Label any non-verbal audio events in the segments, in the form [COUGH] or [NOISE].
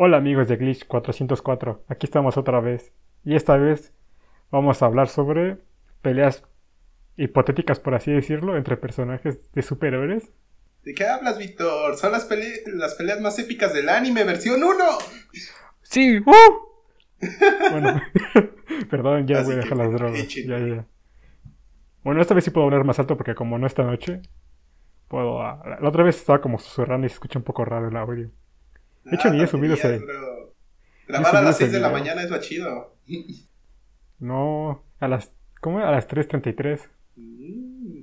Hola amigos de Glitch 404, aquí estamos otra vez. Y esta vez vamos a hablar sobre peleas hipotéticas, por así decirlo, entre personajes de superhéroes. ¿De qué hablas, Víctor? Son las, pele- las peleas más épicas del anime, versión 1. ¡Sí! ¡Uh! [LAUGHS] bueno, [LAUGHS] perdón, ya Así voy a dejar las drogas. Ya, ya. Bueno, esta vez sí puedo hablar más alto porque como no esta noche, puedo... ah, La otra vez estaba como susurrando y se escucha un poco raro el audio. De hecho, ni he subido ese-. Grabar a las ese 6 de la mañana es lo chido. No, a las... ¿Cómo? A las 3.33. Mm,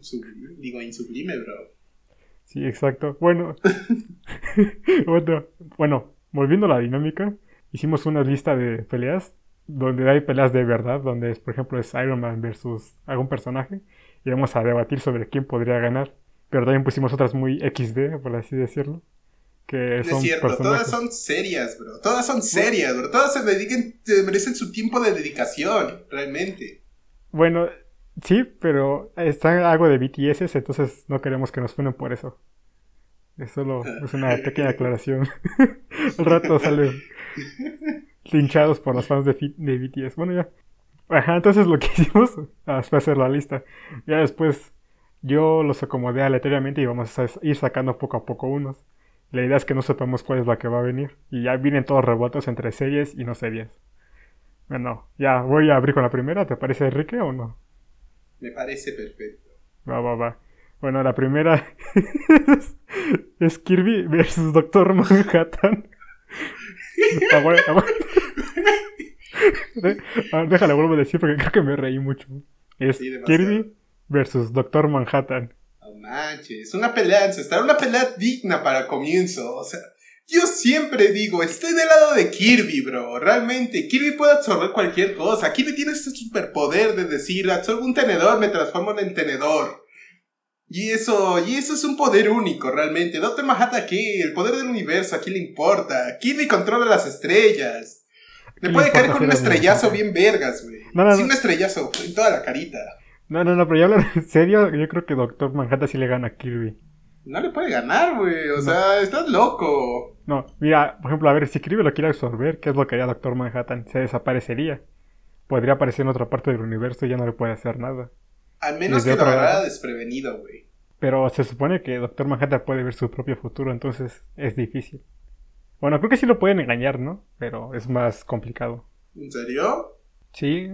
digo, insublime, bro. Sí, exacto. Bueno, [LAUGHS] [LAUGHS] bueno, bueno, volviendo a la dinámica, hicimos una lista de peleas donde hay peleas de verdad, donde es, por ejemplo es Iron Man versus algún personaje y vamos a debatir sobre quién podría ganar. Pero también pusimos otras muy XD, por así decirlo, que No son es cierto, todas son serias, bro. Todas son serias, bro. Todas se dediquen, se merecen su tiempo de dedicación, realmente. Bueno, sí, pero está algo de BTS, entonces no queremos que nos funen por eso. Es solo es una [LAUGHS] pequeña aclaración. [LAUGHS] Al rato salen [LAUGHS] linchados por los fans de, de BTS. Bueno, ya. Ajá, entonces lo que hicimos ah, fue hacer la lista. Ya después yo los acomodé aleatoriamente y vamos a ir sacando poco a poco unos. La idea es que no sepamos cuál es la que va a venir. Y ya vienen todos revueltos entre series y no series. Bueno, ya voy a abrir con la primera. ¿Te parece Enrique o no? Me parece perfecto. Va, va, va. Bueno, la primera es, [LAUGHS] es Kirby versus Doctor Manhattan. Agua- agua- De- a ver, Déjale, vuelvo a decir porque creo que me reí mucho. Es Sí. Kirby versus Doctor Manhattan. No manches, una pelea ancestral, una pelea digna para comienzo. O sea, yo siempre digo, estoy del lado de Kirby, bro. Realmente, Kirby puede absorber cualquier cosa. Kirby tiene este superpoder de decir, absorbo un tenedor, me transformo en el tenedor. Y eso, y eso es un poder único, realmente. Doctor Manhattan, ¿qué? El poder del universo, ¿a quién le importa? Kirby controla las estrellas. Le ¿Qué puede caer con un estrellazo bien vergas, güey. No, no, sí, no. un estrellazo en toda la carita. No, no, no, pero ya hablar [LAUGHS] en serio, yo creo que Doctor Manhattan sí le gana a Kirby. No le puede ganar, güey. O No. sea, estás loco. No, mira, por ejemplo, a ver, si Kirby lo quiere absorber, ¿qué es lo que haría Doctor Manhattan? Se desaparecería. Podría aparecer en otra parte del universo y ya no le puede hacer nada. Al menos Desde que lo agarrara desprevenido, güey. Pero se supone que Doctor Manhattan puede ver su propio futuro, entonces es difícil. Bueno, creo que sí lo pueden engañar, ¿no? Pero es más complicado. ¿En serio? Sí,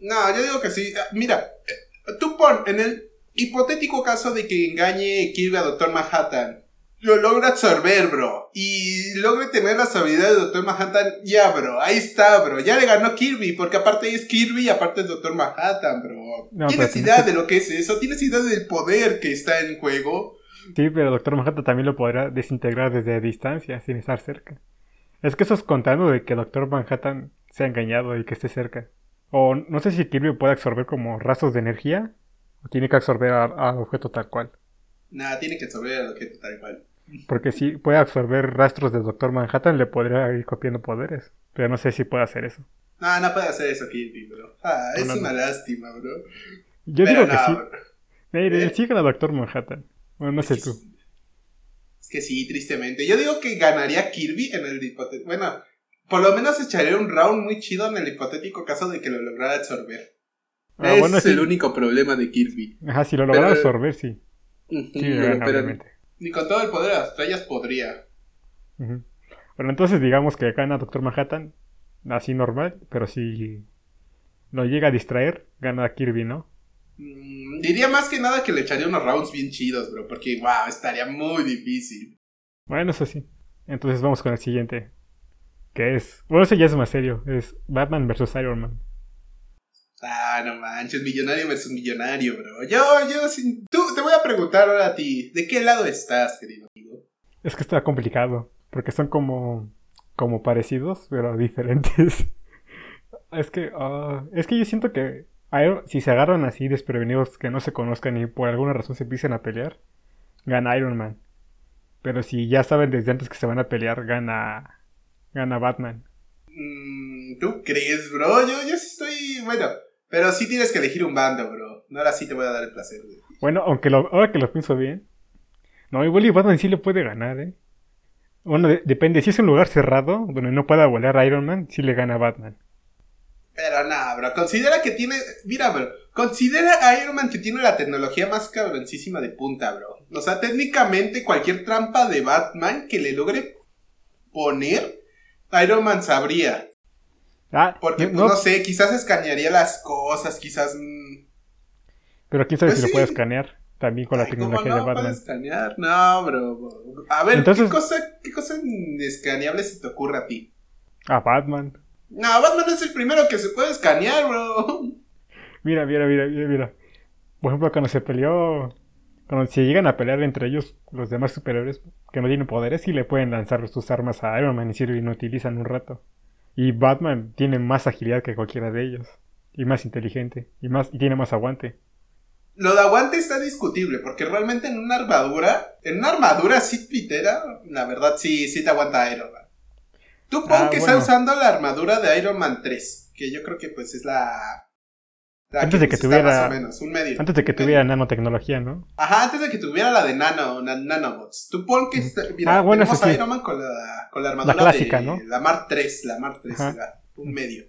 No, yo digo que sí. Ah, Mira, tú pon en el hipotético caso de que engañe Kirby a Doctor Manhattan. Lo logra absorber, bro. Y logre tener las habilidades de Doctor Manhattan. Ya, bro. Ahí está, bro. Ya le ganó Kirby. Porque aparte es Kirby y aparte es Doctor Manhattan, bro. No, ¿Tienes tienes idea de lo que es eso? ¿Tienes idea del poder que está en juego? sí, pero Doctor Manhattan también lo podrá desintegrar desde distancia, sin estar cerca. Es que eso es contando de que Doctor Manhattan sea engañado y que esté cerca. O no sé si Kirby puede absorber como rastros de energía, o tiene que absorber al objeto tal cual. Nada, tiene que absorber el objeto tal cual. Porque si puede absorber rastros del Doctor Manhattan, le podría ir copiando poderes. Pero no sé si puede hacer eso. No, no puede hacer eso Kirby, bro. Ah, es No, no, una no. lástima, bro. Yo Pero digo que sí. Mire, Eh. sigan a Doctor Manhattan. Bueno, no sé tú. sí. Es que sí, tristemente. Yo digo que ganaría Kirby en el hipotético. Bueno, por lo menos echaría un round muy chido en el hipotético caso de que lo lograra absorber. Ah, es bueno, sí. el único problema de Kirby. Ajá, si lo logra Pero- absorber, sí. Ujú, Sí, pero, ni con todo el poder de las estrellas podría. Ujú. Bueno, entonces digamos que gana Doctor Manhattan, así normal, pero si lo llega a distraer, gana Kirby, ¿no? Mm, diría más que nada que le echaría unos rounds bien chidos, bro. Porque, wow, estaría muy difícil. Bueno, eso sí. Entonces vamos con el siguiente. Que es. Bueno, ese ya es más serio. Es Batman vs Iron Man. Ah, no manches, millonario versus millonario, bro. Yo, yo, sin... Tú, te voy a preguntar ahora a ti. ¿De qué lado estás, querido amigo? Es que está complicado. Porque son como. como parecidos, pero diferentes. [LAUGHS] es que. ah, es que yo siento que. Iron- si se agarran así desprevenidos que no se conozcan y por alguna razón se empiecen a pelear, gana Iron Man. Pero si ya saben desde antes que se van a pelear, gana. Gana Batman. Mm, ¿Tú crees, bro? Yo, yo sí estoy. Bueno, pero sí tienes que elegir un bando, bro. No, ahora sí te voy a dar el placer. de- Bueno, aunque lo, ahora que lo pienso bien. No, igual y Batman sí le puede ganar, ¿eh? Bueno, de- depende. Si es un lugar cerrado donde no pueda volar Iron Man, sí le gana Batman. Pero nada, bro. Considera que tiene. Mira, bro. Considera a Iron Man que tiene la tecnología más cabroncísima de punta, bro. O sea, técnicamente cualquier trampa de Batman que le logre poner, Iron Man sabría. Ah, Porque, no, pues, no sé, quizás escanearía las cosas, quizás. mm, pero quién sabe pues si sí. lo puede escanear también con la ay, ¿cómo tecnología no de Batman. escanear? No, bro. A ver, Entonces- ¿qué, cosa, ¿qué cosa escaneable se te ocurre a ti? A Batman. No, Batman es el primero que se puede escanear, bro. [LAUGHS] Mira, mira, mira, mira, mira. Por ejemplo, cuando se peleó. Cuando se llegan a pelear entre ellos, los demás superhéroes que no tienen poderes, sí le pueden lanzar sus armas a Iron Man y si lo inutilizan un rato. Y Batman tiene más agilidad que cualquiera de ellos. Y más inteligente. Y más y tiene más aguante. Lo de aguante está discutible, porque realmente en una armadura, en una armadura así pitera, la verdad sí, sí te aguanta Iron Man. Tú pon Ah, que bueno. está usando la armadura de Iron Man 3, que yo creo que pues es la... la Antes de que pues, está tuviera- Más o menos, un medio. Antes de que tuviera nanotecnología, ¿no? Ajá, antes de que tuviera la de Nano, na- Nanobots. Tú pon que... está- mira, Ah, bueno, tenemos sí. a Iron Man con la, con la armadura clásica, de ¿no? la Mar 3, la Mar 3, Ajá. la- un medio.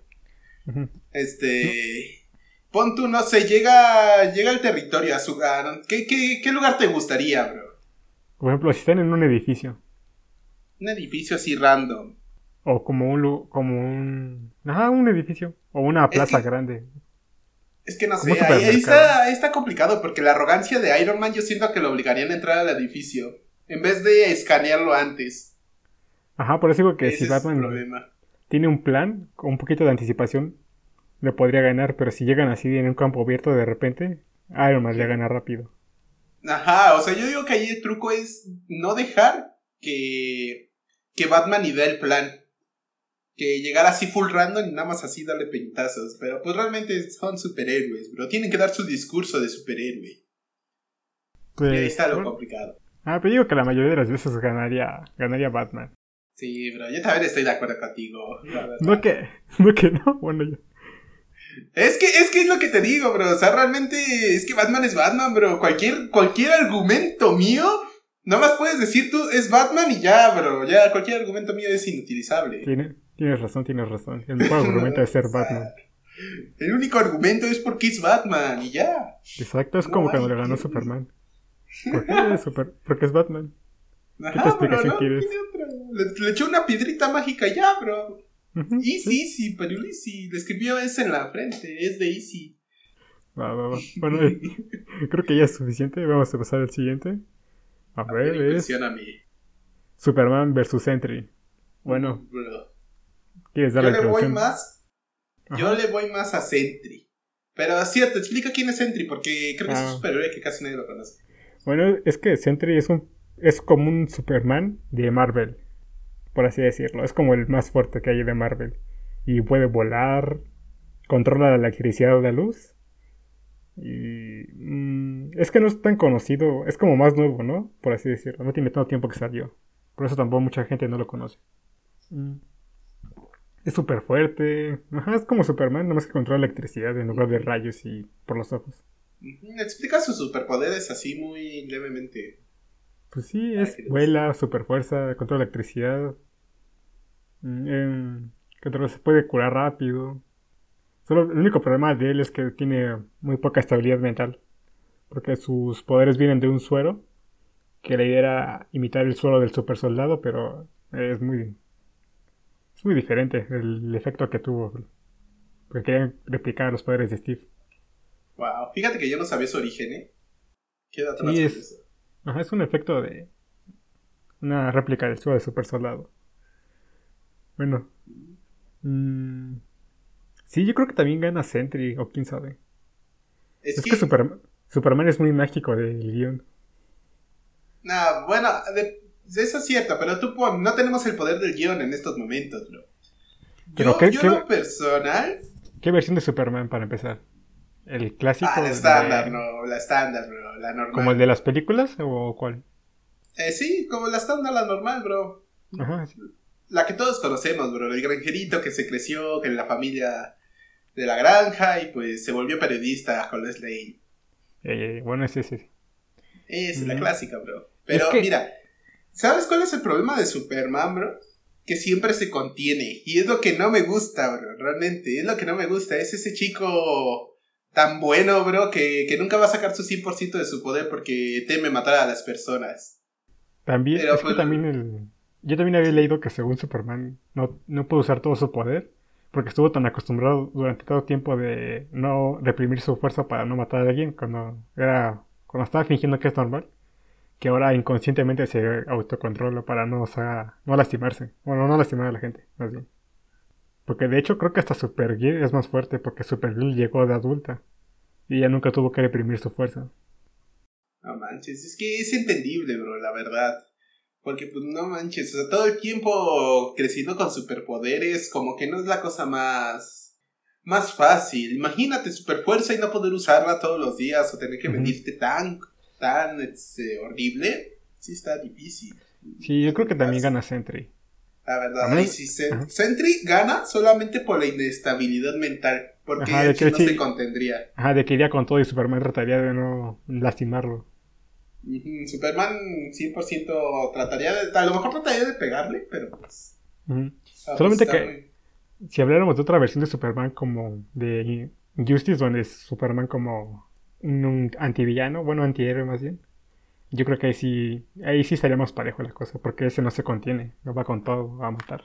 Este. Pon tú, no sé, llega, llega al territorio, a su. a- ¿qué, qué, qué lugar te gustaría, bro? Por ejemplo, si están en un edificio. Un edificio así random. O como un... Como un... Ajá, un edificio. O una plaza que- grande. Es que no sé, ahí, ahí está, ahí está complicado porque la arrogancia de Iron Man yo siento que lo obligarían a entrar al edificio. En vez de escanearlo antes. Ajá, por eso digo que Ese si Batman problema. tiene un plan, con un poquito de anticipación, le podría ganar, pero si llegan así en un campo abierto de repente, Iron Man le gana rápido. Ajá, o sea, yo digo que ahí el truco es no dejar que, que Batman idea el plan. Que llegar así full random y nada más así darle peñitazos. Pero pues realmente son superhéroes, bro. Tienen que dar su discurso de superhéroe. Pues, y ahí está lo bueno. complicado. Ah, pero digo que la mayoría de las veces ganaría, ganaría Batman. Sí, bro, yo también estoy de acuerdo contigo. No que, [LAUGHS] no que no, bueno, yo. Es que, es que es lo que te digo, bro. O sea, realmente es que Batman es Batman, bro. Cualquier, cualquier argumento mío, nada más puedes decir tú es Batman y ya, bro. Ya, cualquier argumento mío es inutilizable. Tiene, tienes razón, tienes razón. El mejor argumento es ser [LAUGHS] Batman. El único argumento es porque es Batman y ya. Exacto, es No como hay cuando le ganó Superman. [LAUGHS] ¿Por qué es super? Porque es Batman. Ajá, explicación bro, no quieres? Le, le echó una piedrita mágica ya, bro. Ujú, Easy, sí. easy, pero easy. Le escribió ese en la frente. Es de easy. Va, va, va. [LAUGHS] Bueno, eh, creo que ya es suficiente. Vamos a pasar al siguiente. A A ver, es Superman vs. Sentry. Bueno, bro. ¿Quieres Yo la le voy más. Yo le voy más a Sentry. Pero cierto, explica quién es Sentry, porque creo que es Ah. un superhéroe que casi nadie lo conoce. Bueno, es que Sentry es un es como un Superman de Marvel, por así decirlo. Es como el más fuerte que hay de Marvel. Y puede volar, controla la electricidad o la luz. Y mm, es que no es tan conocido, es como más nuevo, ¿no? Por así decirlo. No tiene tanto tiempo que salió. Por eso tampoco mucha gente no lo conoce. Mm. Es súper fuerte. Ajá, es como Superman, nomás que controla electricidad en lugar de rayos y por los ojos. Explica sus superpoderes así muy levemente. Pues sí, es vuela, super fuerza, controla electricidad. Mm, em, controla- se puede curar rápido. Solo el único problema de él es que tiene muy poca estabilidad mental. Porque sus poderes vienen de un suero. Que la idea era imitar el suero del super soldado, pero es muy. Es muy diferente el efecto que tuvo. Porque querían replicar los poderes de Steve. Wow. Fíjate que yo no sabía su origen, ¿eh? Queda atrás Sí, es-. Ajá, es un efecto de. Una réplica del suelo de super soldado. Bueno. mm, sí, yo creo que también gana Sentry, o quién sabe. Es, Es que, que Superman, Superman es muy mágico del guion. Nah, bueno, de- eso es cierto, pero tú pon, no tenemos el poder del guion en estos momentos, bro. Pero Yo, qué- yo qué- lo personal, ¿Qué versión de Superman para empezar? ¿El clásico? ah, la de- estándar, no, la estándar, bro, la normal. ¿Como el de las películas o cuál? Eh, sí, como la estándar, la normal, bro. Ajá, sí. La que todos conocemos, bro. El granjerito que se creció en la familia de la granja y pues se volvió periodista con Lois Lane. Eh, bueno, es ese. Es la clásica, bro. Pero Es que- mira, ¿Sabes cuál es el problema de Superman, bro? Que siempre se contiene. Y es lo que no me gusta, bro. Realmente. Es lo que no me gusta. Es ese chico tan bueno, bro, que, que nunca va a sacar su 100% de su poder porque teme matar a las personas. También, es que pues, también el... Yo también había leído que según Superman no, no puede usar todo su poder porque estuvo tan acostumbrado durante todo el tiempo de no reprimir su fuerza para no matar a alguien cuando era cuando estaba fingiendo que es normal que ahora inconscientemente se autocontrola para no, no lastimarse. Bueno, no lastimar a la gente, más bien. Porque de hecho creo que hasta Supergirl es más fuerte porque Supergirl llegó de adulta y ella nunca tuvo que reprimir su fuerza. No manches, es que es entendible, bro, la verdad. Porque pues no manches, o sea, todo el tiempo creciendo con superpoderes como que no es la cosa más más fácil. Imagínate superfuerza y no poder usarla todos los días o tener que venirte tan tan este, horrible. Sí está difícil. Sí, yo creo que también gana Sentry. La verdad, sí, Sentry gana solamente por la inestabilidad mental. Porque no se contendría. Ajá, de que iría con todo y Superman trataría de no lastimarlo. Superman 100% trataría de. A lo mejor trataría de pegarle, pero pues. Solamente que. Si habláramos de otra versión de Superman como de Justice, donde es Superman como un, antivillano, bueno, antihéroe más bien. Yo creo que ahí sí, ahí sí estaría más parejo la cosa, porque ese no se contiene, no va con todo va a matar.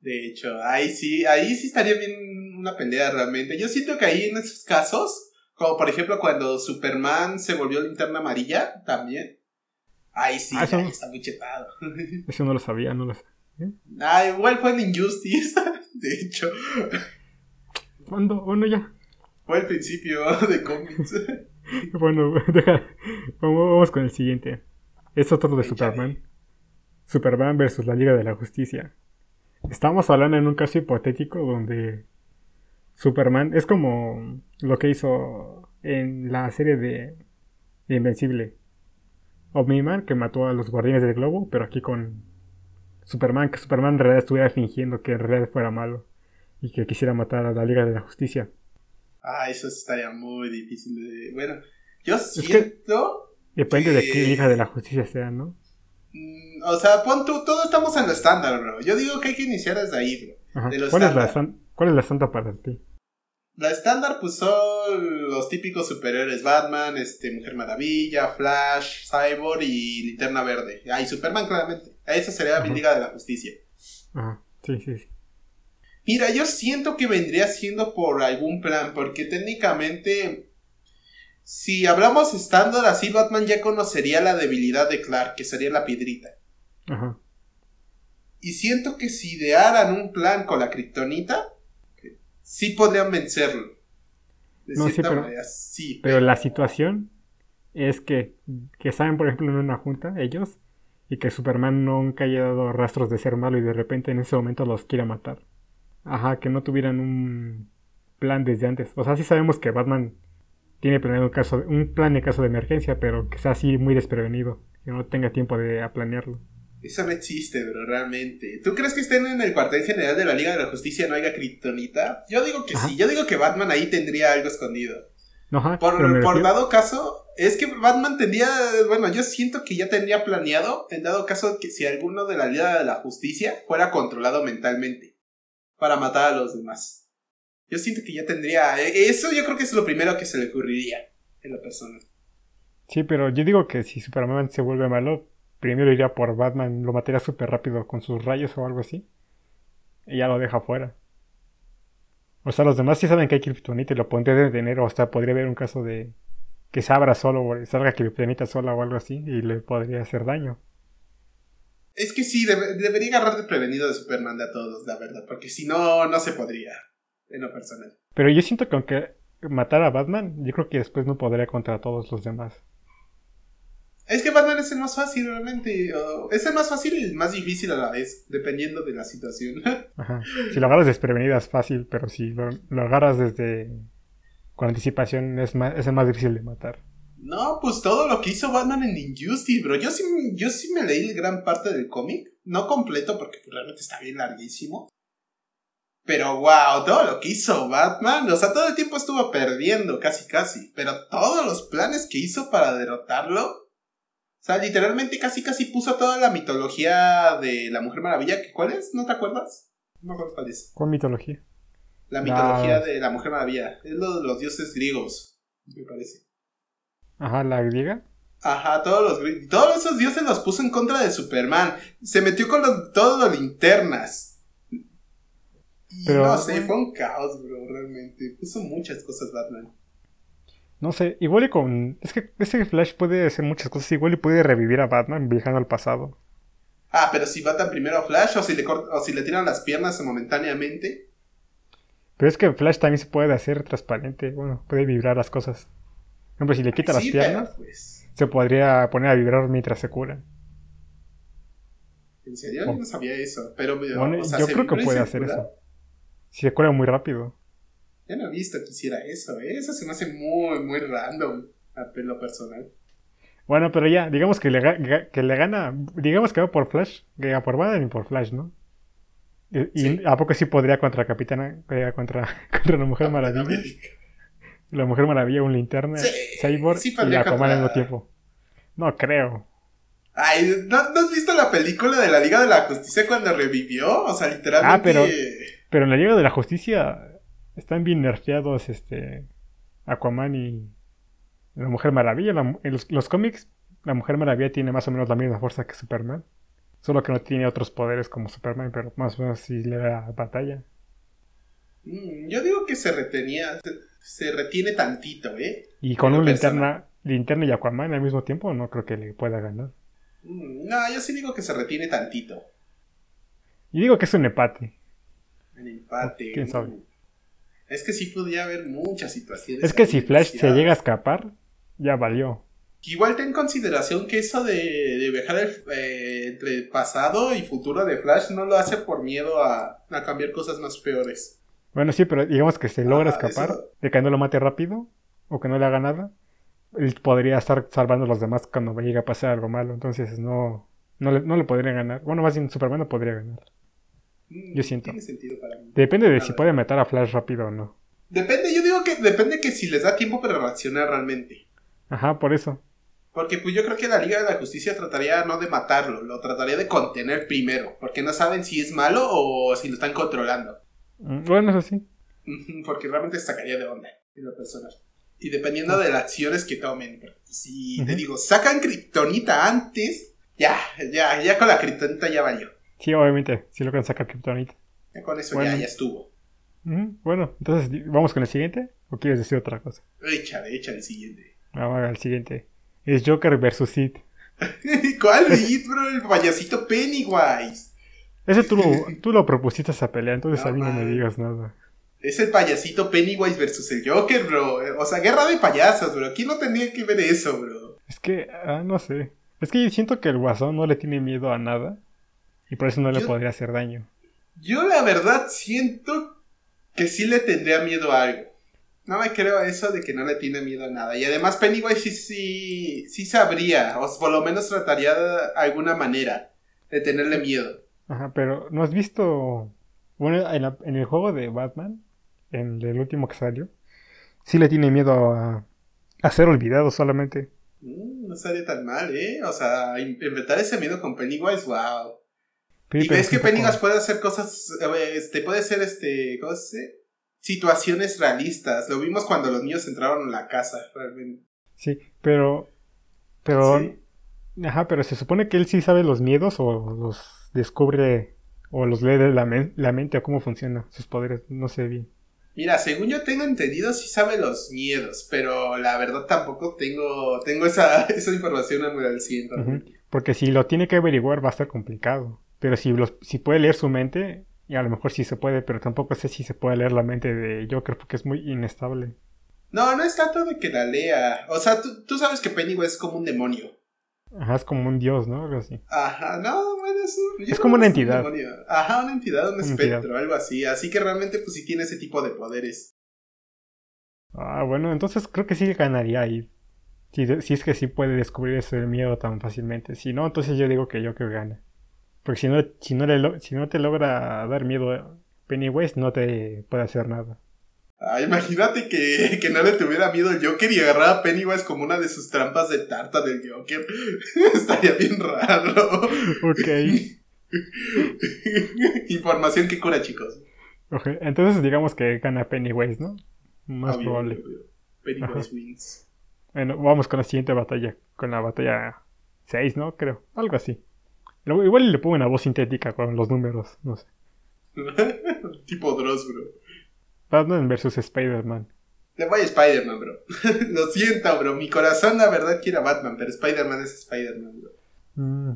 De hecho, ahí sí, ahí sí estaría bien una pelea realmente. Yo siento que ahí en esos casos, como por ejemplo cuando Superman se volvió linterna amarilla, también. Ahí sí, ah, está muy chetado. [LAUGHS] Eso no lo sabía, no lo sé. Ah, igual fue en Injustice, [LAUGHS] de hecho. ¿Cuándo? Bueno, ya. Fue el principio [LAUGHS] de cómics. [LAUGHS] bueno, [LAUGHS] deja, vamos con el siguiente. Es otro de Superman. Superman versus la Liga de la Justicia. Estamos hablando en un caso hipotético donde Superman es como lo que hizo en la serie de, Invencible. Omniman que mató a los guardianes del globo, pero aquí con Superman, que Superman en realidad estuviera fingiendo que en realidad fuera malo y que quisiera matar a la Liga de la Justicia. Ah, eso estaría muy difícil de... Bueno, yo siento... depende de qué Liga de la Justicia sea, ¿no? Mm, o sea, pon tú, todos estamos en lo estándar, bro. Yo digo que hay que iniciar desde ahí, bro. ¿Cuál, es la ¿Cuál es la estándar para ti? La estándar, pues son los típicos superhéroes: Batman, este, Mujer Maravilla, Flash, Cyborg y Linterna Verde. Ah, y Superman, claramente. Esa sería mi Liga de la Justicia. Ajá, sí, sí, sí. Mira, yo siento que vendría siendo por algún plan, porque técnicamente, si hablamos estándar así, Batman ya conocería la debilidad de Clark, que sería la piedrita. Ajá. Y siento que si idearan un plan con la kriptonita, sí podrían vencerlo. De no, sí, pero, sí, pero, la situación es que, que saben, por ejemplo, en una junta, ellos, y que Superman nunca haya dado rastros de ser malo y de repente en ese momento los quiera matar. Ajá, que no tuvieran un plan desde antes. O sea, sí sabemos que Batman tiene planeado un, caso, un plan de caso de emergencia, pero que sea así muy desprevenido, que no tenga tiempo de planearlo. Eso no existe, bro, realmente. ¿Tú crees que estén en el cuartel general de la Liga de la Justicia no haya kriptonita? Yo digo que sí, yo digo que Batman ahí tendría algo escondido. Ajá, por, por dado caso, es que Batman tendría, bueno, yo siento que ya tendría planeado, en dado caso que si alguno de la Liga de la Justicia fuera controlado mentalmente para matar a los demás. Yo siento que ya tendría. Eh, eso yo creo que es lo primero que se le ocurriría en la persona. Sí, pero yo digo que si Superman se vuelve malo, primero iría por Batman, lo mataría súper rápido con sus rayos o algo así. Y ya lo deja fuera. O sea, los demás sí saben que hay Kryptonita y lo pondría de detener. O hasta podría haber un caso de que se abra solo o salga Kryptonita sola o algo así y le podría hacer daño. Es que sí, debería agarrar de prevenido de Superman de a todos, la verdad, porque si no, no se podría, en lo personal. Pero yo siento que aunque matara a Batman, yo creo que después no podría contra todos los demás. Es que Batman es el más fácil, realmente. es el más fácil y el más difícil a la vez, dependiendo de la situación. [LAUGHS] Ajá. Si lo agarras desprevenido es fácil, pero si lo, agarras desde con anticipación es, más, es el más difícil de matar. No, pues todo lo que hizo Batman en Injustice, bro. Yo sí, yo sí me leí gran parte del cómic. No completo, porque realmente está bien larguísimo. Pero wow, todo lo que hizo Batman, o sea, todo el tiempo estuvo perdiendo, casi casi. Pero todos los planes que hizo para derrotarlo. O sea, literalmente casi casi puso toda la mitología de la Mujer Maravilla. ¿Cuál es? ¿No te acuerdas? No me acuerdo cuál es. ¿Cuál mitología? La mitología de la Mujer Maravilla. Es lo de los dioses griegos, me parece. Ajá, la griega. Ajá, todos los todos esos dioses los puso en contra de Superman. Se metió con los, todos los linternas. Pero, no sé, fue un caos, bro, realmente. Puso muchas cosas Batman. No sé, igual y con... Es que ese Flash puede hacer muchas cosas. Igual y puede revivir a Batman viajando al pasado. Ah, pero si Batman primero a Flash o si le, o si le tiran las piernas momentáneamente. Pero es que Flash también se puede hacer transparente. Bueno, puede vibrar las cosas. Por ejemplo, si le quita las piernas, pues. se podría poner a vibrar mientras se cura. ¿En serio? Yo no sabía eso. Pero, bueno, yo creo que puede hacer eso. Si se cura muy rápido. Ya no he visto que hiciera eso, ¿eh? Eso se me hace muy, muy random a pelo personal. Bueno, pero ya, digamos que le, que le gana, digamos que va por Flash, que va por Batman y por Flash, ¿no? Y, a poco sí podría contra Capitana, eh, contra, [LAUGHS] contra la Mujer Maravilla. La Mujer Maravilla, un linterna, Cyborg y Aquaman al mismo tiempo. No creo. Ay, ¿no, has visto la película de la Liga de la Justicia cuando revivió? O sea, literalmente. Ah, pero, pero en la Liga de la Justicia están bien nerfeados este Aquaman y la Mujer Maravilla. en los, cómics, la Mujer Maravilla tiene más o menos la misma fuerza que Superman. Solo que no tiene otros poderes como Superman, pero más o menos sí le da batalla. Mm, yo digo que se retenía, se, retiene tantito, ¿eh? Y con un linterna, linterna y Aquaman al mismo tiempo, no creo que le pueda ganar. Mm, no, yo sí digo que se retiene tantito. Y digo que es un empate. Un empate. ¿Quién sabe? Mm. Es que sí podría haber muchas situaciones. Es que si Flash se llega a escapar, ya valió. Igual ten en consideración que eso de, viajar eh, entre pasado y futuro de Flash no lo hace por miedo a, cambiar cosas más peores. Bueno, sí, pero digamos que se logra escapar, de que no lo mate rápido o que no le haga nada, él podría estar salvando a los demás cuando llegue a pasar algo malo. Entonces no, no, le, no le podría ganar. Bueno, más bien Superman no podría ganar. Mm, yo siento. Depende de si puede matar a Flash rápido o no. Depende, yo digo que depende que si les da tiempo para reaccionar realmente. Ajá, por eso. Porque pues yo creo que la Liga de la Justicia trataría no de matarlo, lo trataría de contener primero, porque no saben si es malo o si lo están controlando. Mm, bueno, eso sí. [LAUGHS] Porque realmente sacaría de onda en lo personal. Y dependiendo de las acciones que tomen. Si te digo, sacan Kryptonita antes, ya, ya, ya con la Kryptonita ya valió. Sí, obviamente, sí lo que sacar Kryptonita. Ya con eso ya, ya estuvo. Bueno, entonces, ¿vamos con el siguiente? ¿O quieres decir otra cosa? Échale, échale el siguiente. Vamos al siguiente. Es Joker versus Sid. [LAUGHS] ¿Cuál Sid, bro? El payasito Pennywise. Ese tú lo, [LAUGHS] tú lo propusiste esa pelea, entonces a mí no me digas nada. Es el payasito Pennywise versus el Joker, bro. O sea, guerra de payasos, bro. Aquí no tendría que ver eso, bro. Es que, ah, no sé. Es que yo siento que el guasón no le tiene miedo a nada. Y por eso no le podría hacer daño. Yo la verdad siento que sí le tendría miedo a algo. No me creo eso de que no le tiene miedo a nada. Y además Pennywise sí, sí, sí sabría, o por lo menos trataría de alguna manera de tenerle miedo. Ajá, pero ¿no has visto? Bueno, en, el juego de Batman, en el último que salió, sí le tiene miedo a, a ser olvidado solamente. Mm, no sale tan mal, ¿eh? O sea, inventar ese miedo con Pennywise, wow y ves que Pennywise puede hacer cosas, eh, este, puede ser, este, ¿cómo se Situaciones realistas. Lo vimos cuando los niños entraron en la casa, realmente. Sí, pero, pero, ajá, pero se supone que él sí sabe los miedos o los descubre o los lee de la, la mente o cómo funciona sus poderes, no sé bien. Mira, según yo tengo entendido, sí sabe los miedos, pero la verdad tampoco tengo, tengo esa, [LAUGHS] esa información al 100. Porque si lo tiene que averiguar va a estar complicado. Pero si, si puede leer su mente, y a lo mejor sí se puede, pero tampoco sé si se puede leer la mente de Joker porque es muy inestable. No, no es tanto de que la lea. O sea, tú, sabes que Pennywise es como un demonio. Ajá, es como un dios, ¿no? Algo así. Ajá, no, bueno, es, es como una entidad. Ajá, una entidad, un espectro, algo así. Así que realmente, pues sí tiene ese tipo de poderes. Ah, bueno, entonces creo que sí ganaría ahí. Si, si es que sí puede descubrir ese miedo tan fácilmente. Si no, entonces yo digo que Joker gana. Porque si no, si no, le, si no te logra dar miedo Pennywise, no te puede hacer nada. Ah, imagínate que, [LAUGHS] que no le tuviera miedo el Joker y agarrara a Pennywise como una de sus trampas de tarta del Joker. [LAUGHS] Estaría bien raro. Ok. [LAUGHS] Información que cura, chicos. Ok, entonces digamos que gana Pennywise, ¿no? Más Obvio, probable. obvio. Pennywise wins. Bueno, vamos con la siguiente batalla. Con la batalla 6, ¿no? Creo. Algo así. Igual le pongo una voz sintética con los números, no sé. tipo Dross, bro. Batman vs Spider-Man. Le voy a Spider-Man, bro. [LAUGHS] Lo siento, bro. Mi corazón, la verdad, quiere a Batman, pero Spider-Man es Spider-Man, bro. Mm,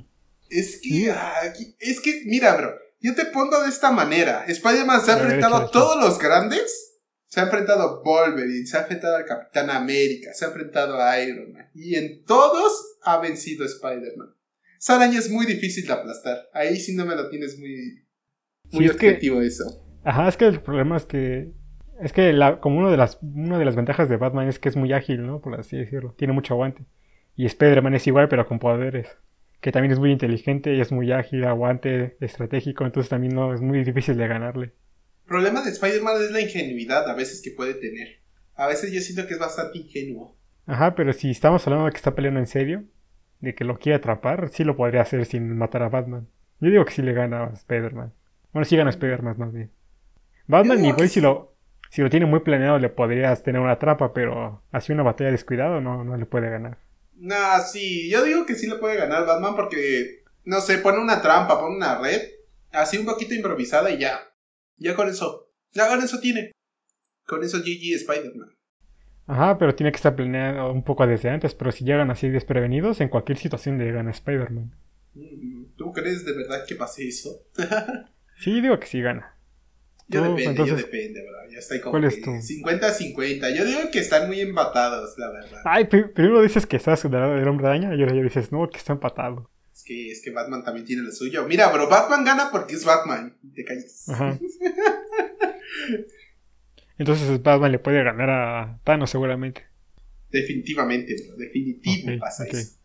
Es que, ah, es que, mira, bro. Yo te pongo de esta manera. Spider-Man se ha enfrentado a todos los grandes. Se ha enfrentado a Wolverine, se ha enfrentado al Capitán América, se ha enfrentado a Iron Man. Y en todos ha vencido Spider-Man. Esa araña es muy difícil de aplastar. Ahí sí no me lo tienes muy, muy Sí, es que- objetivo eso. Ajá, es que el problema es que. Es que la, como una de las una de las ventajas de Batman es que es muy ágil, ¿no? Por así decirlo. Tiene mucho aguante. Y Spider-Man es igual, pero con poderes. Que también es muy inteligente y es muy ágil, aguante, estratégico. Entonces también no es muy difícil de ganarle. El problema de Spider-Man es la ingenuidad a veces que puede tener. A veces yo siento que es bastante ingenuo. Ajá, pero si estamos hablando de que está peleando en serio, de que lo quiere atrapar, sí lo podría hacer sin matar a Batman. Yo digo que sí le gana a Spider-Man. Bueno, sí gana a Spider-Man más bien. Batman igual que si lo, si lo tiene muy planeado le podrías tener una trampa, pero así una batalla descuidado no, no le puede ganar. Nah, sí, yo digo que sí le puede ganar Batman porque, no sé, pone una trampa, pone una red, así un poquito improvisada y ya. Ya con eso. Ya con eso tiene. Con eso GG Spider-Man. Ajá, pero tiene que estar planeado un poco desde antes, pero si llegan así desprevenidos, en cualquier situación le gana a Spider-Man. Mm, ¿Tú crees de verdad que pase eso? [LAUGHS] Sí, digo que sí gana. Yo depende, entonces, yo depende, bro. Ya estoy como ¿cuál es que tu? 50-50. Yo digo que están muy embatados, la verdad. Ay, pri- primero dices que estás del hombre araña y ahora ya dices, no, que está empatado. Es que, es que Batman también tiene lo suyo. Mira, bro, Batman gana porque es Batman. Te calles. Ajá. [LAUGHS] Entonces Batman le puede ganar a Thanos seguramente. Definitivamente, bro. Definitivo pasa eso.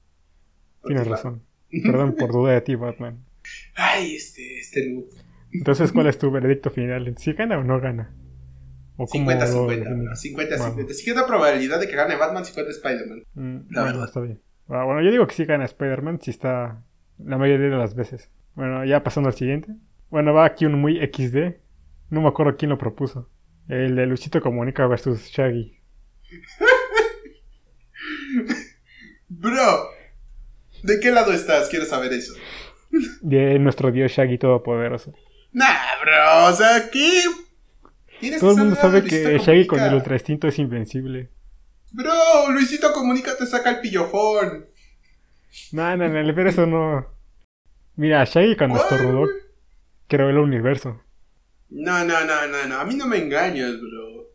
Tienes razón. Perdón por [LAUGHS] duda de ti, Batman. Ay, este, este noob. Entonces, ¿cuál es tu veredicto final? ¿Si gana o no gana? ¿O cómo 50-50, lo bro. defines? 50-50. Bueno. Sí que es la probabilidad de que gane Batman 50 Spider-Man. Mm, La bueno, verdad. está bien. Ah, bueno, yo digo que sí gana Spider-Man si está la mayoría de las veces. Bueno, ya pasando al siguiente. Bueno, va aquí un muy XD. No me acuerdo quién lo propuso. El de Luisito Comunica versus Shaggy. [LAUGHS] Bro, ¿de qué lado estás? Quiero saber eso. De nuestro dios Shaggy Todopoderoso. Nah, bro, o sea, ¿qué? Tienes Todo el que mundo sabe Luisito que Shaggy con el Ultra Instinto es invencible. Bro, Luisito Comunica te saca el pillofón. No, no, no, pero eso no. Mira, Shaggy cuando ¿Cuál, estornudó creó el universo. No, no, no, no, no. A mí no me engañas, bro.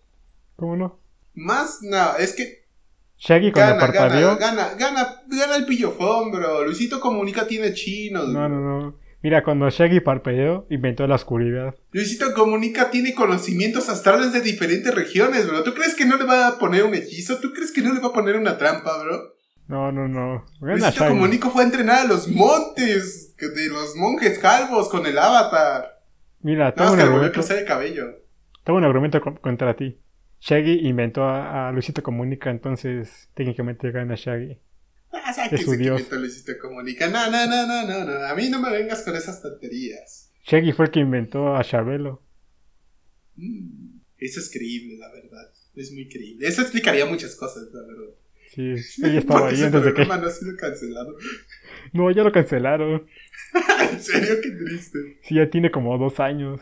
¿Cómo no? Más, no, es que Shaggy cuando gana, gana, parpadeó. gana, gana, gana el pillofón, bro. Luisito Comunica tiene chinos, No, bro. no, no. Mira, cuando Shaggy parpadeó, inventó la oscuridad. Luisito Comunica tiene conocimientos astrales de diferentes regiones, bro. ¿Tú crees que no le va a poner un hechizo? ¿Tú crees que no le va a poner una trampa, bro? No, no, no. Luisito Shaggy. Comunica fue a entrenar a los montes de los monjes calvos con el avatar. Mira, Nada tengo más un argumento, el cabello. tengo un argumento con- contra ti. Shaggy inventó a, a Luisito Comunica, entonces técnicamente gana Shaggy. [LAUGHS] Ah, sabe Es que Luisito Comunica. No, no, no, no, no, no. A mí no me vengas con esas tonterías. Shaggy fue el que inventó a Chabelo. Mm, Eso es creíble, la verdad. Es muy creíble. Eso explicaría muchas cosas, la verdad. Sí, ella estaba [LAUGHS] ahí antes de que... no ha sido cancelado. [LAUGHS] No, ya lo cancelaron. en serio, qué triste. Sí, ya tiene como dos años.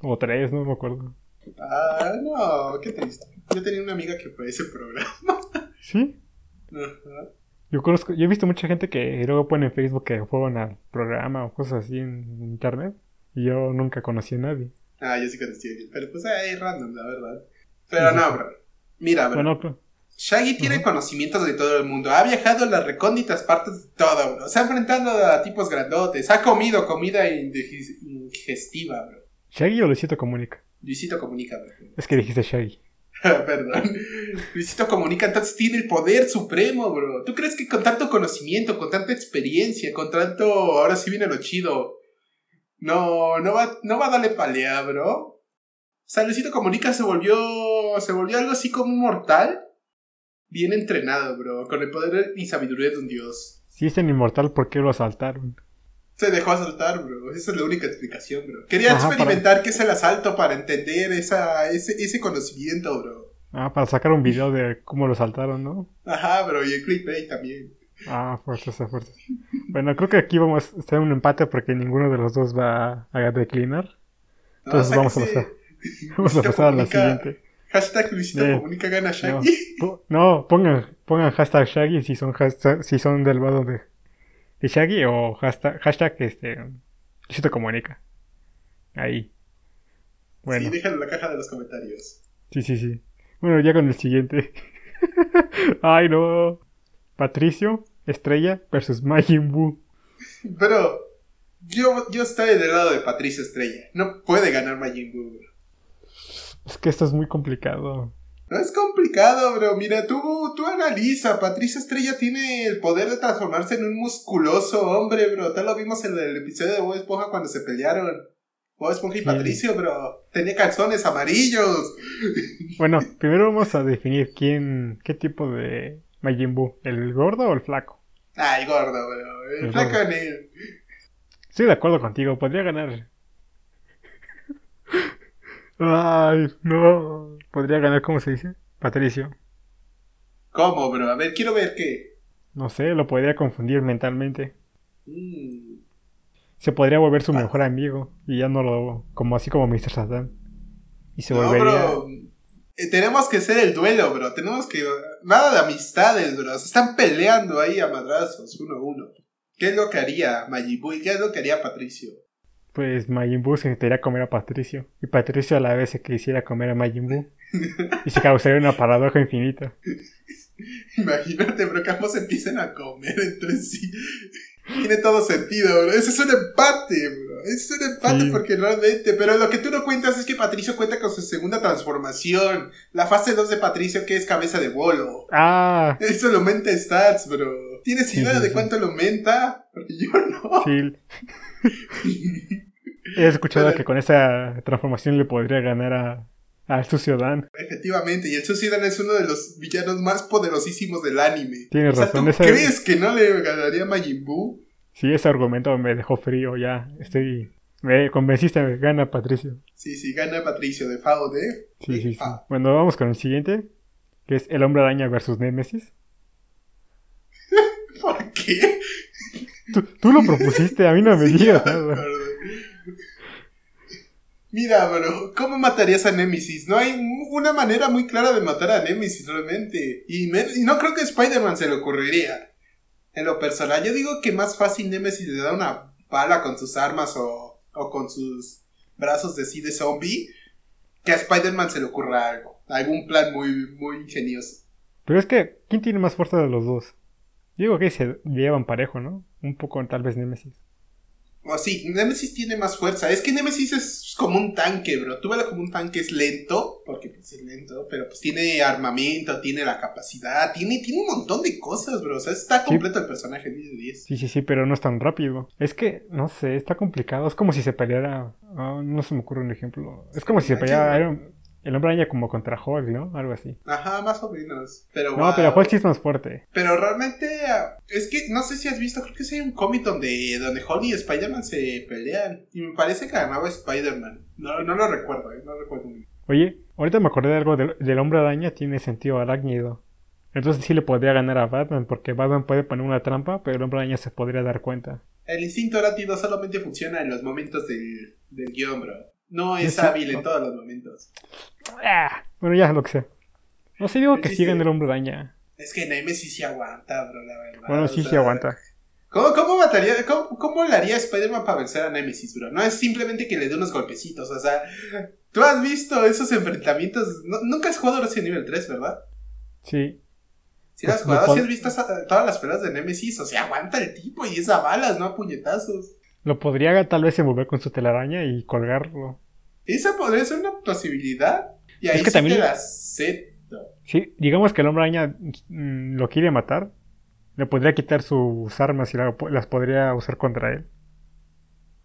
O tres, no me acuerdo. Ah, no, qué triste. Yo tenía una amiga que fue a ese programa. ¿Sí? Ajá. Yo conozco, yo he visto mucha gente que luego pone en Facebook que fueron al programa o cosas así en internet. Y yo nunca conocí a nadie. Ah, yo sí conocí a alguien. Pero pues ahí random, la verdad. Pero no, bro. Mira, bro. Bueno, pues, Shaggy tiene conocimientos de todo el mundo. Ha viajado a las recónditas partes de todo, bro. Se ha enfrentado a tipos grandotes. Ha comido comida indigestiva, bro. Shaggy o Luisito Comunica. Luisito comunica, bro. Es que dijiste Shaggy. [LAUGHS] Perdón. Luisito comunica, entonces tiene el poder supremo, bro. ¿Tú crees que con tanto conocimiento, con tanta experiencia, con tanto. Ahora sí viene lo chido. No, no va, no va a darle palea, bro. O sea, Luisito comunica se volvió se volvió algo así como un mortal. Bien entrenado, bro, con el poder y sabiduría de un dios. Si es tan inmortal, ¿por qué lo asaltaron? Se dejó asaltar, bro. Esa es la única explicación, bro. Quería experimentar qué es el asalto para entender esa, ese, ese conocimiento, bro. Ah, para sacar un video de cómo lo saltaron, ¿no? Ajá, bro, y el clickbait también. Ah, fuerzas, fuerzas. Bueno, creo que aquí vamos a estar en un empate porque ninguno de los dos va a declinar. Entonces vamos, a pasar, [LAUGHS] vamos a pasar a la siguiente. Hashtag Luisito eh, Comunica gana Shaggy. No, pongan, pongan hashtag Shaggy si son, si son del lado de, de Shaggy o hashtag, hashtag este, Luisito Comunica. Ahí. Bueno. Sí, déjalo en la caja de los comentarios. Sí, sí, sí. Bueno, ya con el siguiente. [LAUGHS] Ay, no. Patricio, Estrella versus Majin Buu. Pero yo, yo estoy del lado de Patricio Estrella. No puede ganar Majin Buu. Es que esto es muy complicado. No es complicado, bro. Mira, tú, tú analiza. Patricia Estrella tiene el poder de transformarse en un musculoso hombre, bro. Tal lo vimos en el episodio de Bob Esponja cuando se pelearon. Bob Esponja y Patricio, bro. Tenía calzones amarillos. Bueno, [LAUGHS] primero vamos a definir quién, qué tipo de Majin Buu. ¿El gordo o el flaco? Ah, el gordo, bro. El, flaco en él. Estoy de acuerdo contigo. Podría ganar Ay, no. Podría ganar, ¿cómo se dice? Patricio. ¿Cómo, bro? A ver, quiero ver qué. No sé, lo podría confundir mentalmente. Mm. Se podría volver su ah. mejor amigo y ya no lo. como así como Mr. Satan. Y se volvería. Bro. Eh, tenemos que hacer el duelo, bro. Tenemos que. Nada de amistades, bro. Se están peleando ahí a madrazos, uno a uno. ¿Qué es lo que haría Majibu y qué es lo que haría Patricio? Pues Majin Buu se quería comer a Patricio. Y Patricio a la vez se quisiera comer a Majin Buu. y se causaría una paradoja infinita. [LAUGHS] Imagínate, bro, que ambos empiecen a comer entre sí. Tiene todo sentido, bro. Ese es un empate, bro. Ese es un empate porque realmente. Pero lo que tú no cuentas es que Patricio cuenta con su segunda transformación. La fase 2 de Patricio, que es cabeza de bolo. Ah. Eso lo aumenta stats, bro. ¿Tienes idea de cuánto lo aumenta? Porque yo no. Sí. [LAUGHS] He escuchado que con esa transformación le podría ganar a, al Suciodan. Efectivamente, y el Suciodan es uno de los villanos más poderosísimos del anime. Tienes razón. ¿tú crees que no le ganaría a Majin Buu? Sí, ese argumento me dejó frío ya. Estoy... Me convenciste, gana Patricio. Sí, sí, gana Patricio de Fao de... Sí, sí, sí. Bueno, vamos con el siguiente, que es El Hombre Araña versus Nemesis. [LAUGHS] ¿Por qué? Tú, lo propusiste, a mí no me digas Mira, bro, ¿cómo matarías a Nemesis? No hay una manera muy clara de matar a Nemesis realmente. Y, no creo que Spider-Man se le ocurriría. En lo personal, yo digo que más fácil Nemesis le da una bala con sus armas o, con sus brazos de sí de zombie que a Spider-Man se le ocurra algo. Algún plan muy, muy ingenioso. Pero es que, ¿quién tiene más fuerza de los dos? Digo que se llevan parejo, ¿no? Un poco tal vez Nemesis. O sí, Nemesis tiene más fuerza. Es que Nemesis es como un tanque, bro. Tú como un tanque, es lento, porque pues, es lento, pero pues tiene armamento, tiene la capacidad, tiene, tiene un montón de cosas, bro. O sea, está completo el personaje 10 de 10. Sí, sí, sí, pero no es tan rápido. Es que, no sé, está complicado. Es como si se peleara. Ah, no se me ocurre un ejemplo. Es como si se peleara el hombre araña como contra Hulk, ¿no? Algo así. Ajá, más o menos. Pero, no, pero Hulk sí es más fuerte. Pero realmente, ah, es que no sé si has visto, creo que hay un cómic donde, donde Hulk y Spider-Man se pelean. Y me parece que ganaba Spider-Man. No, no lo recuerdo, ¿eh? no recuerdo muy Oye, ahorita me acordé de algo del, hombre araña, tiene sentido arácnido. Entonces sí le podría ganar a Batman, porque Batman puede poner una trampa, pero el hombre araña se podría dar cuenta. El instinto arácnido solamente funciona en los momentos del, del guion, bro. No es hábil en todos los momentos. Ah, bueno, ya lo que sé. No sé, digo que sigan el hombre araña. Es que Nemesis sí aguanta, bro, la verdad. Bueno, sí, sí aguanta. ¿Cómo, cómo mataría, cómo, cómo le haría Spider-Man para vencer a Nemesis, bro? No es simplemente que le dé unos golpecitos, o sea, tú has visto esos enfrentamientos. nunca has jugado Resident Evil 3, ¿verdad? Sí. Si has pues, jugado, si has visto todas las peleas de Nemesis, o sea, aguanta el tipo y es a balas, no a puñetazos. Lo podría tal vez envolver con su telaraña y colgarlo. Esa podría ser una posibilidad. Y ahí es que también... la acepto. Sí, digamos que el hombre araña mm, lo quiere matar. Le podría quitar sus armas y las podría usar contra él.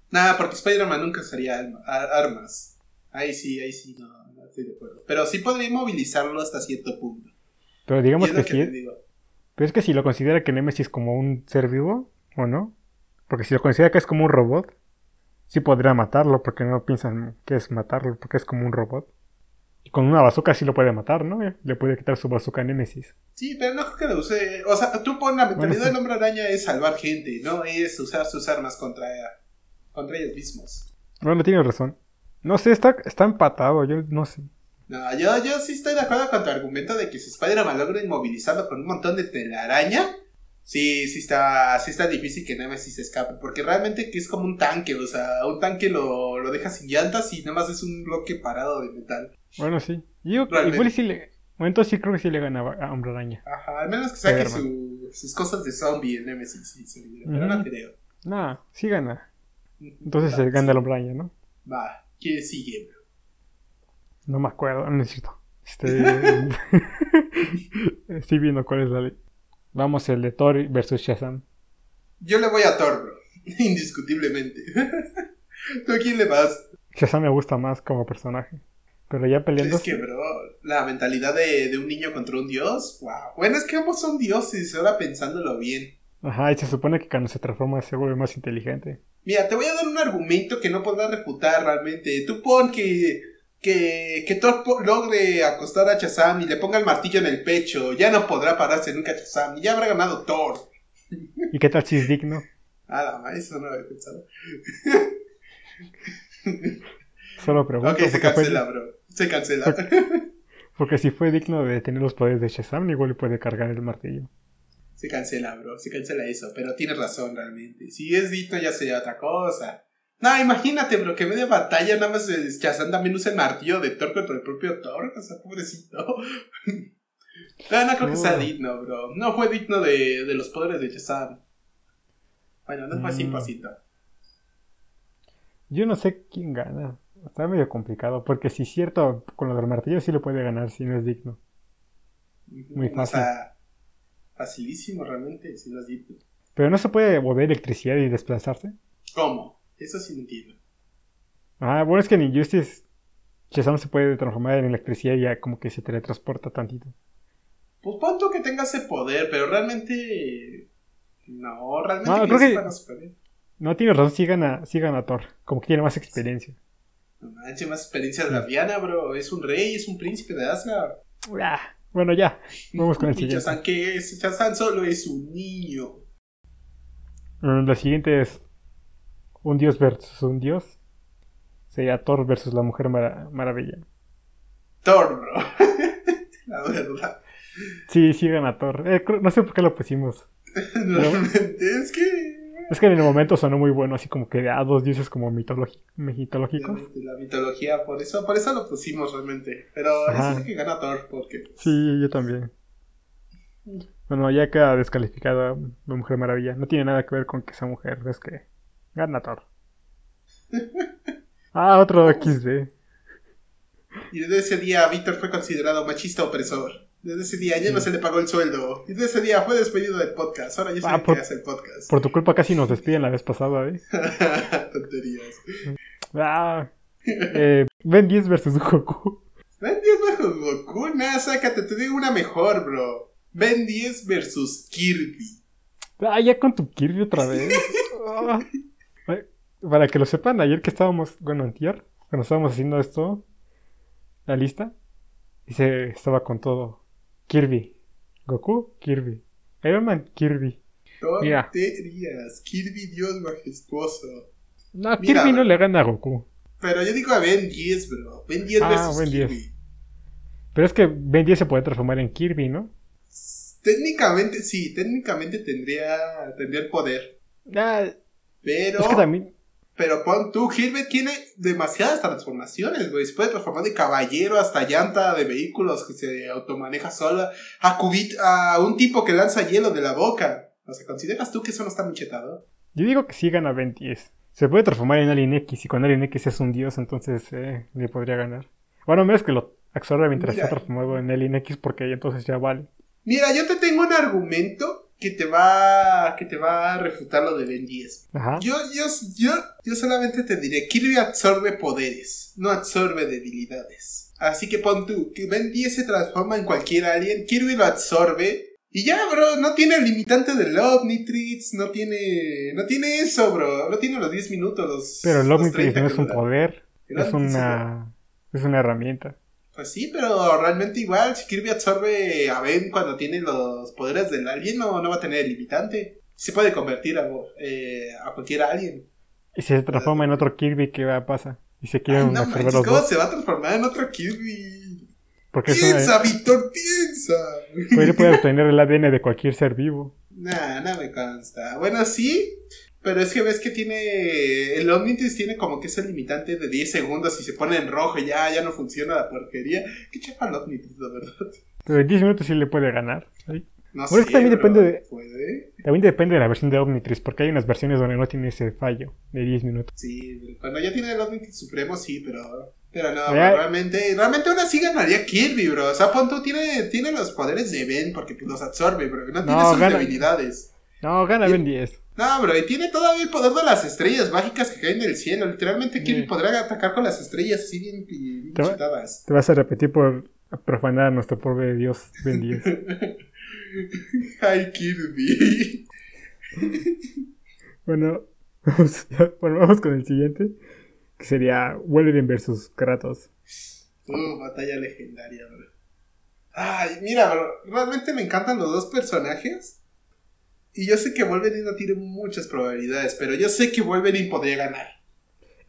Nada, porque Spider-Man nunca usaría armas. Ahí sí, ahí sí, no. estoy de acuerdo. Pero sí podría movilizarlo hasta cierto punto. Pero digamos que sí. te digo. Pero es que si lo considera que Nemesis como un ser vivo, ¿o no? Porque si lo considera que es como un robot, sí podría matarlo, porque no piensan que es matarlo, porque es como un robot. Y con una bazooka sí lo puede matar, ¿no? Le puede quitar su bazooka a Nemesis. Sí, pero no creo que lo use. O sea, tú pon la mentalidad sí. del hombre araña es salvar gente, no es usar sus armas contra, contra ellos mismos. Bueno, tiene razón. No sé, está, está empatado, yo no sé. No, yo, yo sí estoy de acuerdo con tu argumento de que si Spider-Man logra inmovilizarlo con un montón de telaraña, sí, sí está, sí está difícil que Nemesis escape, porque realmente que es como un tanque, o sea, un tanque lo, lo deja sin llantas y nada más es un bloque parado de metal. Bueno, sí. Yo igual sí le... Bueno, entonces sí creo que sí le gana a Hombre Araña. Ajá, al menos que saque su- sus cosas de zombie en Nemesis, sí, se libera, pero no creo. No, sí gana. Entonces se gana el Hombre Araña, ¿no? Va, ¿quién sigue, bro? No me acuerdo, no necesito. Este... [LAUGHS] [LAUGHS] Estoy viendo cuál es la ley. Vamos, el de Thor versus Shazam. Yo le voy a Thor, bro. [LAUGHS] Indiscutiblemente. [LAUGHS] ¿Tú a quién le vas? Shazam me gusta más como personaje. Pero ya peleando... Es que, bro, la mentalidad de, de un niño contra un dios, wow. Bueno, es que ambos son dioses, ahora pensándolo bien. Ajá, y se supone que cuando se transforma se vuelve más inteligente. Mira, te voy a dar un argumento que no podrás refutar realmente. Tú pon que, que, que Thor logre acostar a Shazam y le ponga el martillo en el pecho. Ya no podrá pararse nunca Shazam y ya habrá ganado Thor. ¿Y qué tal si es digno? Ah, no, eso no lo había pensado. Solo pregunto. Ok, se fue- cancela, bro. Se cancela. porque si fue digno de tener los poderes de Shazam, igual le puede cargar el martillo. Se cancela, bro. Se cancela eso. Pero tienes razón, realmente. Si es dito, ya sería otra cosa. No, imagínate, bro, que en media batalla nada más Shazam también usa el martillo de Thor contra el propio Thor. O sea, pobrecito. [LAUGHS] no, no creo que sea No. digno, bro. No fue digno de, de los poderes de Shazam. Bueno, no fue Mm. 100%. Yo no sé quién gana. Está medio complicado. Porque si es cierto, con lo del martillo sí le puede ganar si no es digno. Muy O fácil. sea, facilísimo realmente, si no es digno. Pero no se puede volver electricidad y desplazarse. ¿Cómo? Eso sí no entiendo. Ah, bueno, es que en Injustice Shazam se puede transformar en electricidad y ya como que se teletransporta tantito. Pues pon tú que tenga ese poder, pero realmente. No, realmente No, creo que- no tiene razón, sí gana, sí gana Thor. Como que tiene más experiencia. No manches, más experiencia de la Diana, bro. Es un rey, es un príncipe de Asgard. Ah, bueno, ya. Vamos con el [LAUGHS] siguiente. Shazam, ¿qué es? Shazam solo es un niño. Mm, La siguiente es un dios versus un dios. Sería Thor versus la Mujer Mara- Maravilla. Thor, bro. [LAUGHS] la verdad. Sí, sí gana Thor. Eh, no sé por qué lo pusimos. [LAUGHS] Realmente es que. Es que en el momento sonó muy bueno, así como que a dos dioses como mitológicos. La mitología, por eso, por eso lo pusimos realmente. Pero Ajá. es que gana Thor, porque. Sí, yo también. Bueno, ya queda descalificada la Mujer Maravilla. No tiene nada que ver con que sea mujer, es que gana Thor. [LAUGHS] Ah, otro XD. Y desde ese día Víctor fue considerado machista opresor. Desde ese día ya no se le pagó el sueldo. Y desde ese día fue despedido del podcast. Ahora ya Ah, sabe por- que hace el podcast. Por tu culpa casi nos despiden la vez pasada, ¿eh? [LAUGHS] Tonterías. Ah, eh, Ben 10 versus Goku. Ben 10 versus Goku, nah, sácate, te digo una mejor, bro. Ben 10 versus Kirby. Ah, ya con tu Kirby otra [LAUGHS] vez. Para que lo sepan, ayer que estábamos, bueno, antier, cuando estábamos haciendo esto, la lista, dice, estaba con todo. Kirby. Goku, Kirby. Iron Man, Kirby. Mira. Tonterías. Kirby, Dios majestuoso. No, Mira, Kirby no le gana a Goku. Pero yo digo a Ben 10, bro. Ben 10 Ah, versus Ben 10. Kirby. Pero es que Ben 10 se puede transformar en Kirby, ¿no? Técnicamente, sí, técnicamente tendría, tendría el poder. Ah, Pero. es que también. Pero pon tú, Kirby tiene demasiadas transformaciones, güey. Se puede transformar de caballero hasta llanta de vehículos que se automaneja sola. A, cubit a un tipo que lanza hielo de la boca. O sea, ¿consideras tú que eso no está muy chetado? Yo digo que sí gana Ben 10. Se puede transformar en Alien X y con Alien X es un dios, entonces eh, le podría ganar. Bueno, menos que lo absorbe mientras Mira. está transformado en Alien X porque entonces ya vale. Mira, yo te tengo un argumento que te va que te va a refutar lo de Ben 10. Ajá. Yo, yo, yo, yo solamente te diré, Kirby absorbe poderes, no absorbe debilidades. Así que pon tú, que Ben 10 se transforma en cualquier alien, Kirby lo absorbe. Y ya, bro, no tiene el limitante del Omnitrix, no tiene, no tiene eso, bro, no tiene los 10 minutos, los Pero el Omnitrix 30 no es un poder, es una, es una herramienta. Pues sí, pero realmente igual, si Kirby absorbe a Ben cuando tiene los poderes del alien, no, no va a tener el limitante. Se puede convertir a, eh, a cualquier alien. Y si se transforma en otro Kirby, ¿qué va a pasar? Y se Ay, quieren no absorber manches, los ¿cómo dos. se va a transformar en otro Kirby? Porque es una- Piensa, Víctor, piensa. pues él puede obtener el ADN de cualquier ser vivo. Nah, no me consta. Bueno, sí, pero es que ves que tiene. El Omnitrix tiene como que ese limitante de 10 segundos y se pone en rojo y ya, ya no funciona la porquería. Qué chafa el Omnitrix, la verdad. Pero en 10 minutos sí le puede ganar. ¿sí? No Bueno, es sé. que también depende de- ¿Puede? También depende de la versión de Omnitrix, porque hay unas versiones donde no tiene ese fallo de 10 minutos. Sí, cuando ya tiene el Omnitrix Supremo, sí, pero. Pero no, realmente. Realmente aún así ganaría Kirby, bro. O sea, pon tú tiene, tiene los poderes de Ben porque los absorbe, bro. No tiene sus gana- debilidades. No, gana Ben 10. No, bro, y tiene todavía el poder de las estrellas mágicas que caen del cielo. Literalmente Kirby Sí. podría atacar con las estrellas así bien, bien Te va- chutadas. Te vas a repetir por profanar a nuestro pobre Dios Ben 10. [LAUGHS] Ay, Kirby. [LAUGHS] bueno, vamos, [LAUGHS] bueno, vamos con el siguiente, que sería Wolverine versus Kratos. Uh, batalla legendaria, bro. Ay, mira, bro, realmente me encantan los dos personajes. Y yo sé que Wolverine no tiene muchas probabilidades, pero yo sé que Wolverine podría ganar.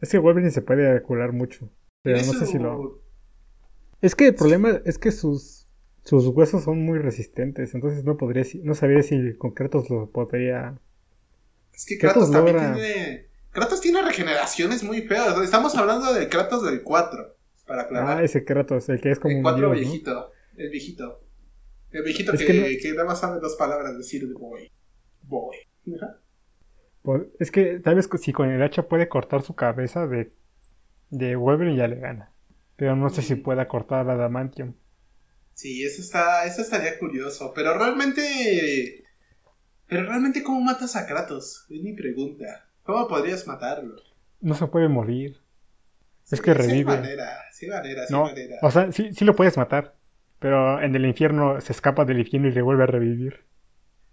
Es que Wolverine se puede curar mucho, pero no sé si lo... Es que el problema es que sus, sus huesos son muy resistentes, entonces no podría, no sabría si con Kratos lo podría... Es que Kratos Kratos, también logra- tiene. Kratos tiene regeneraciones muy feas. Estamos hablando del Kratos del 4. Para aclarar. Ah, ese Kratos, el que es como el un 4 dios, ¿no? viejito. El viejito. El viejito Es que, que nada más sabe dos palabras decir de boy. Ajá. Pues, Es que tal vez si con el hacha puede cortar su cabeza de, de Wolverine ya le gana. Pero no sé si pueda cortar la Adamantium. Sí, eso está. Eso estaría curioso. Pero realmente. Pero realmente, ¿cómo matas a Kratos? Es mi pregunta. ¿Cómo podrías matarlo? No se puede morir. Es que Sí revive. manera, sí hay manera, sí No, manera. o sea, sí, sí lo puedes matar. Pero en el infierno se escapa del infierno y le vuelve a revivir.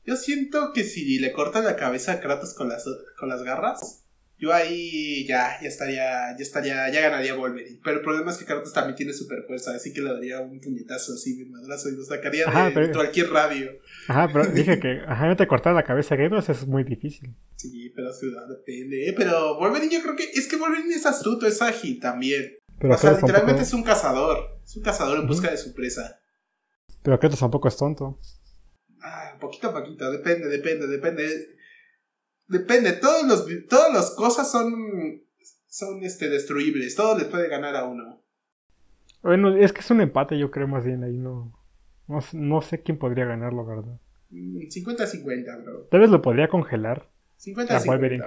Yo siento que si le cortan la cabeza a Kratos con las, con las garras, yo ahí ya, ya estaría, ya estaría, ya ganaría Wolverine. Pero el problema es que Kratos también tiene super fuerza, así que le daría un puñetazo así, un madrazo, y lo sacaría Ajá, de pero- cualquier radio. Ajá, pero [LAUGHS] dije que ajá, no te cortar la cabeza a Kratos es muy difícil. Sí, pero ciudad depende, ¿eh? Pero Wolverine yo creo que, es que Wolverine es astuto, es ágil también. Pero o sea, literalmente tampoco, es un cazador, es un cazador en busca de su presa. pero Kratos tampoco es tonto. Poquito a poquito, depende, depende, depende. Depende, todos los, todas las cosas son, son este, destruibles, todo les puede ganar a uno. Bueno, es que es un empate, yo creo más bien ahí. No, no, sé- no sé quién podría ganarlo, ¿verdad? Mm, 50-50, bro. Tal vez lo podría congelar. 50-50. Wolverine.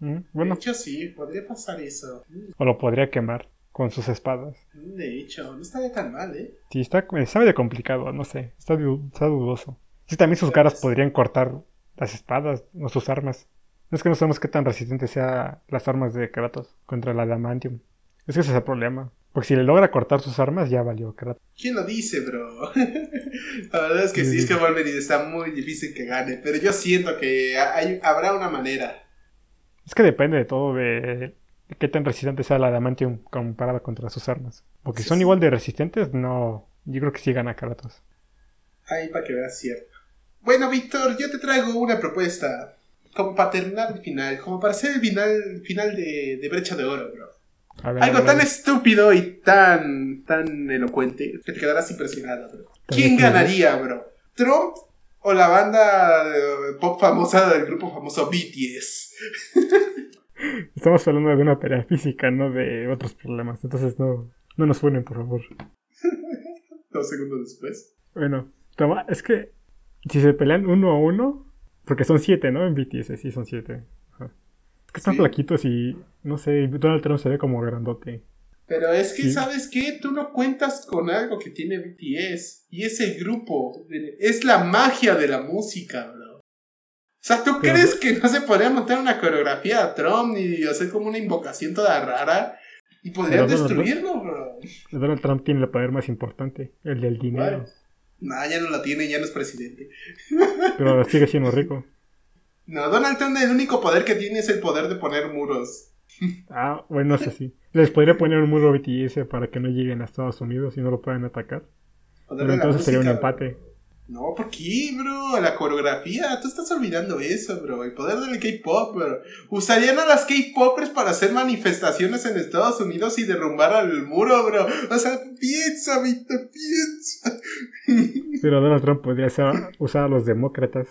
¿Mm? De Bueno, hecho, sí, podría pasar eso. o lo podría quemar con sus espadas. Mm, De hecho, no estaría tan mal, ¿eh? Sí, está, está medio complicado, no sé. Está dudoso. Sí, también sus caras podrían cortar las espadas o sus armas. Es que no sabemos qué tan resistentes sean las armas de Kratos contra la Adamantium. Es que ese es el problema. Porque si le logra cortar sus armas, ya valió Kratos. ¿Quién lo dice, bro? [LAUGHS] La verdad es que sí, Sí. es que Wolverine está muy difícil que gane, pero yo siento que hay, habrá una manera. Es que depende de todo de qué tan resistente sea la Adamantium comparada contra sus armas. Porque si son igual de resistentes, no. Yo creo que sí gana Kratos. Ahí para que veas cierto. Bueno, Víctor, yo te traigo una propuesta. Como para terminar el final, como para hacer el final, final de, de Brecha de Oro, bro. Ver, Algo tan estúpido y tan, tan elocuente que te quedarás impresionado, bro. ¿Quién ganaría, bro? ¿Trump o la banda de pop famosa del grupo famoso BTS? [LAUGHS] Estamos hablando de una pelea física, no de otros problemas. Entonces no, no nos funen, por favor. [LAUGHS] Dos segundos después. Bueno, toma, es que si se pelean uno a uno, porque son siete, ¿no? En BTS, sí, son siete. Ajá. Es que están Sí. flaquitos y, no sé, Donald Trump se ve como grandote. Pero es que, Sí. ¿sabes qué? Tú no cuentas con algo que tiene BTS. Y ese grupo es la magia de la música, bro. sea, ¿tú crees que no se podría montar una coreografía a Trump y hacer como una invocación toda rara? Y podrían destruirlo, bro. Donald Trump tiene el poder más importante, el del dinero. Nah, ya no lo tiene, ya no es presidente. Pero sigue siendo [LAUGHS] rico. No, Donald Trump el único poder que tiene es el poder de poner muros. Ah, bueno, eso sí. Les podría poner un muro BTS para que no lleguen a Estados Unidos y no lo puedan atacar. Pero entonces sería un empate. No, ¿por qué, bro? La coreografía, tú estás olvidando eso, bro. El poder del K-pop, bro. Usarían a las K-popers para hacer manifestaciones en Estados Unidos y derrumbar al muro, bro. O sea, piensa, Víctor, piensa. [LAUGHS] Pero Donald Trump podría usar a los demócratas.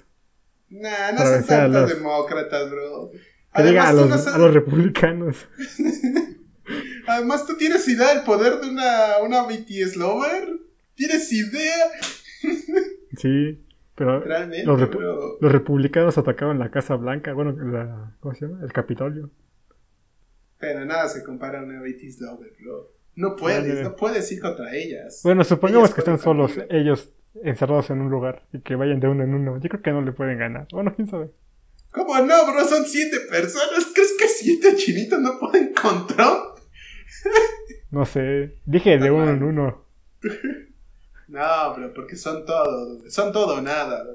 Nah, no son tantos demócratas, bro. Que diga a los, a los republicanos. [LAUGHS] Además, ¿tú tienes idea del poder de una, una BTS lover? ¿Tienes idea? [LAUGHS] Sí, pero los, republicanos atacaban la Casa Blanca, bueno, la, ¿cómo se llama? El Capitolio. Pero nada se compara a una BTS Lover, No puedes, no puedes ir contra ellas. Bueno, supongamos que están solos ellos encerrados en un lugar y que vayan de uno en uno. Yo creo que no le pueden ganar. Bueno, quién sabe. ¿Cómo no, bro? Son siete personas. [LAUGHS] ¿Crees que siete chinitos no pueden contra? no sé. Dije de uno en uno. [LAUGHS] No, pero porque son todos, son todo o nada.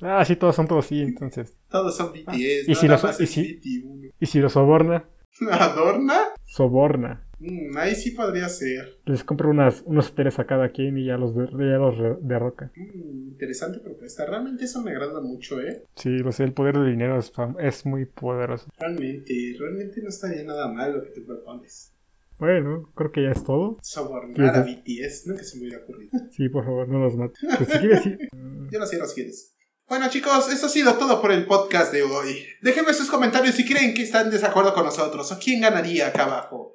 Ah, sí, todos son todos sí, entonces. Todos son BTS. ¿Y, no si y, si, ¿Y si lo soborna? ¿Adorna? Soborna. Mm, ahí sí podría ser. Les compro unas, unos hoteles a cada quien y ya los, de, ya los derroca. Mm, interesante propuesta. Realmente eso me agrada mucho, ¿eh? Sí, pues el poder del dinero es, es muy poderoso. Realmente, realmente no estaría nada mal lo que te propones. Bueno, creo que ya es todo. Sobornar a BTS, nunca se me hubiera ocurrido. Sí, por favor, no los mates. Pues sí. [LAUGHS] Yo no sé los quieres. Bueno chicos, eso ha sido todo por el podcast de hoy. Déjenme sus comentarios si creen que están en desacuerdo con nosotros o quién ganaría acá abajo.